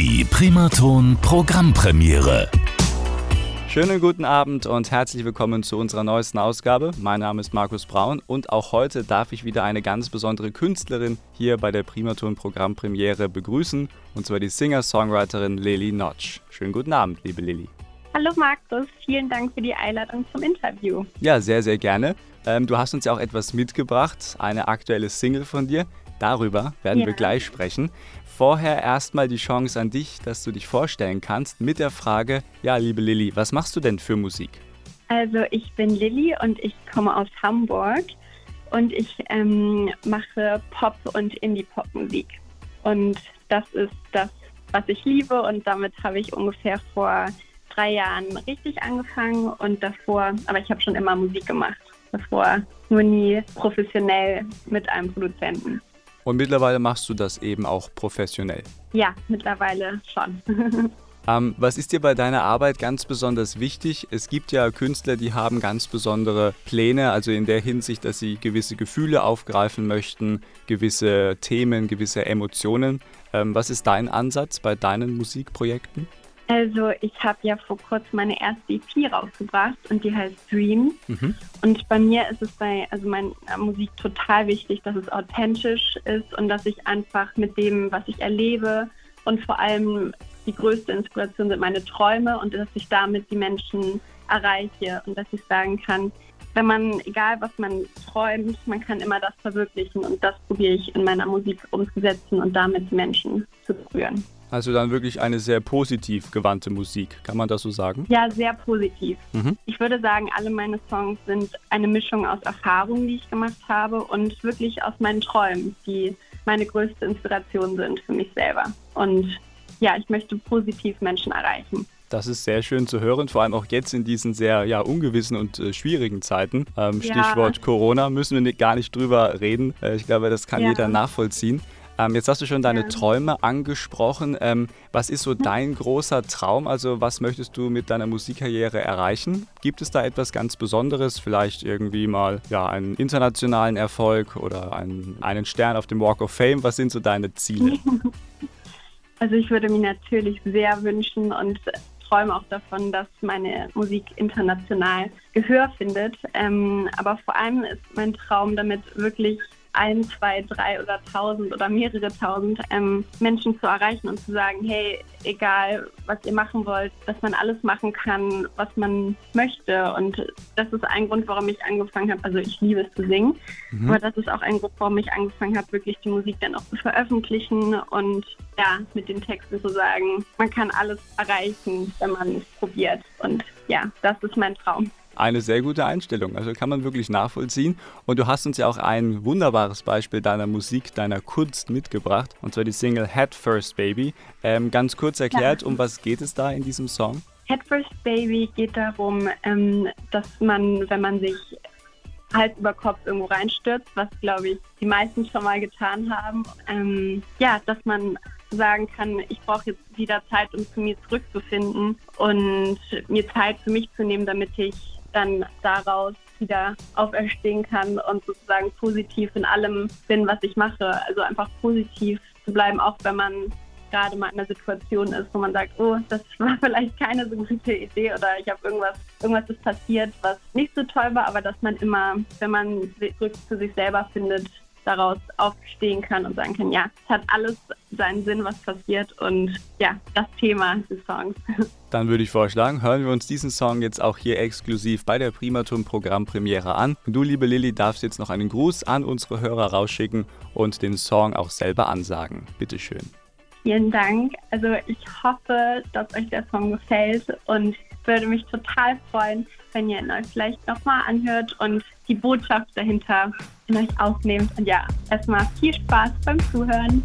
Die Primaton Programmpremiere. Schönen guten Abend und herzlich willkommen zu unserer neuesten Ausgabe. Mein Name ist Markus Braun und auch heute darf ich wieder eine ganz besondere Künstlerin hier bei der Primaton Programmpremiere begrüßen und zwar die Singer-Songwriterin Lily Notch. Schönen guten Abend, liebe Lily. Hallo Markus, vielen Dank für die Einladung zum Interview. Ja, sehr, sehr gerne. Ähm, du hast uns ja auch etwas mitgebracht, eine aktuelle Single von dir. Darüber werden ja. wir gleich sprechen. Vorher erstmal die Chance an dich, dass du dich vorstellen kannst mit der Frage, ja, liebe Lilly, was machst du denn für Musik? Also ich bin Lilly und ich komme aus Hamburg und ich ähm, mache Pop- und Indie-Pop-Musik. Und das ist das, was ich liebe und damit habe ich ungefähr vor drei Jahren richtig angefangen und davor, aber ich habe schon immer Musik gemacht. Davor nur nie professionell mit einem Produzenten. Und mittlerweile machst du das eben auch professionell. Ja, mittlerweile schon. ähm, was ist dir bei deiner Arbeit ganz besonders wichtig? Es gibt ja Künstler, die haben ganz besondere Pläne, also in der Hinsicht, dass sie gewisse Gefühle aufgreifen möchten, gewisse Themen, gewisse Emotionen. Ähm, was ist dein Ansatz bei deinen Musikprojekten? Also ich habe ja vor kurzem meine erste EP rausgebracht und die heißt Dream. Mhm. Und bei mir ist es bei also meiner Musik total wichtig, dass es authentisch ist und dass ich einfach mit dem, was ich erlebe und vor allem die größte Inspiration sind meine Träume und dass ich damit die Menschen erreiche und dass ich sagen kann, wenn man, egal was man träumt, man kann immer das verwirklichen und das probiere ich in meiner Musik umzusetzen und damit die Menschen zu berühren. Also dann wirklich eine sehr positiv gewandte Musik, kann man das so sagen? Ja, sehr positiv. Mhm. Ich würde sagen, alle meine Songs sind eine Mischung aus Erfahrungen, die ich gemacht habe und wirklich aus meinen Träumen, die meine größte Inspiration sind für mich selber. Und ja, ich möchte positiv Menschen erreichen. Das ist sehr schön zu hören, vor allem auch jetzt in diesen sehr ja, ungewissen und äh, schwierigen Zeiten. Ähm, Stichwort ja. Corona müssen wir gar nicht drüber reden. Äh, ich glaube, das kann ja. jeder nachvollziehen. Ähm, jetzt hast du schon deine ja. Träume angesprochen. Ähm, was ist so dein großer Traum? Also was möchtest du mit deiner Musikkarriere erreichen? Gibt es da etwas ganz Besonderes? Vielleicht irgendwie mal ja, einen internationalen Erfolg oder einen, einen Stern auf dem Walk of Fame? Was sind so deine Ziele? Also ich würde mir natürlich sehr wünschen und träume auch davon, dass meine Musik international Gehör findet. Ähm, aber vor allem ist mein Traum damit wirklich ein, zwei, drei oder tausend oder mehrere tausend ähm, Menschen zu erreichen und zu sagen, hey, egal was ihr machen wollt, dass man alles machen kann, was man möchte. Und das ist ein Grund, warum ich angefangen habe. Also ich liebe es zu singen, mhm. aber das ist auch ein Grund, warum ich angefangen habe, wirklich die Musik dann auch zu veröffentlichen und ja, mit den Texten zu sagen, man kann alles erreichen, wenn man es probiert. Und ja, das ist mein Traum eine sehr gute Einstellung. Also kann man wirklich nachvollziehen. Und du hast uns ja auch ein wunderbares Beispiel deiner Musik, deiner Kunst mitgebracht. Und zwar die Single Head First Baby. Ähm, ganz kurz erklärt, ja. um was geht es da in diesem Song? Head First Baby geht darum, ähm, dass man, wenn man sich Hals über Kopf irgendwo reinstürzt, was glaube ich die meisten schon mal getan haben, ähm, ja, dass man sagen kann, ich brauche jetzt wieder Zeit, um zu mir zurückzufinden und mir Zeit für mich zu nehmen, damit ich dann daraus wieder auferstehen kann und sozusagen positiv in allem bin, was ich mache. Also einfach positiv zu bleiben, auch wenn man gerade mal in einer Situation ist, wo man sagt, oh, das war vielleicht keine so gute Idee oder ich habe irgendwas, irgendwas ist passiert, was nicht so toll war, aber dass man immer, wenn man zurück zu sich selber findet, daraus aufstehen kann und sagen kann, ja, es hat alles seinen Sinn, was passiert und ja, das Thema des Songs. Dann würde ich vorschlagen, hören wir uns diesen Song jetzt auch hier exklusiv bei der Primatum Programmpremiere an. Du, liebe Lilly, darfst jetzt noch einen Gruß an unsere Hörer rausschicken und den Song auch selber ansagen. Bitteschön. Vielen Dank. Also ich hoffe, dass euch der Song gefällt und würde mich total freuen, wenn ihr ihn euch vielleicht nochmal anhört und die Botschaft dahinter in euch aufnehmt. Und ja, erstmal viel Spaß beim Zuhören.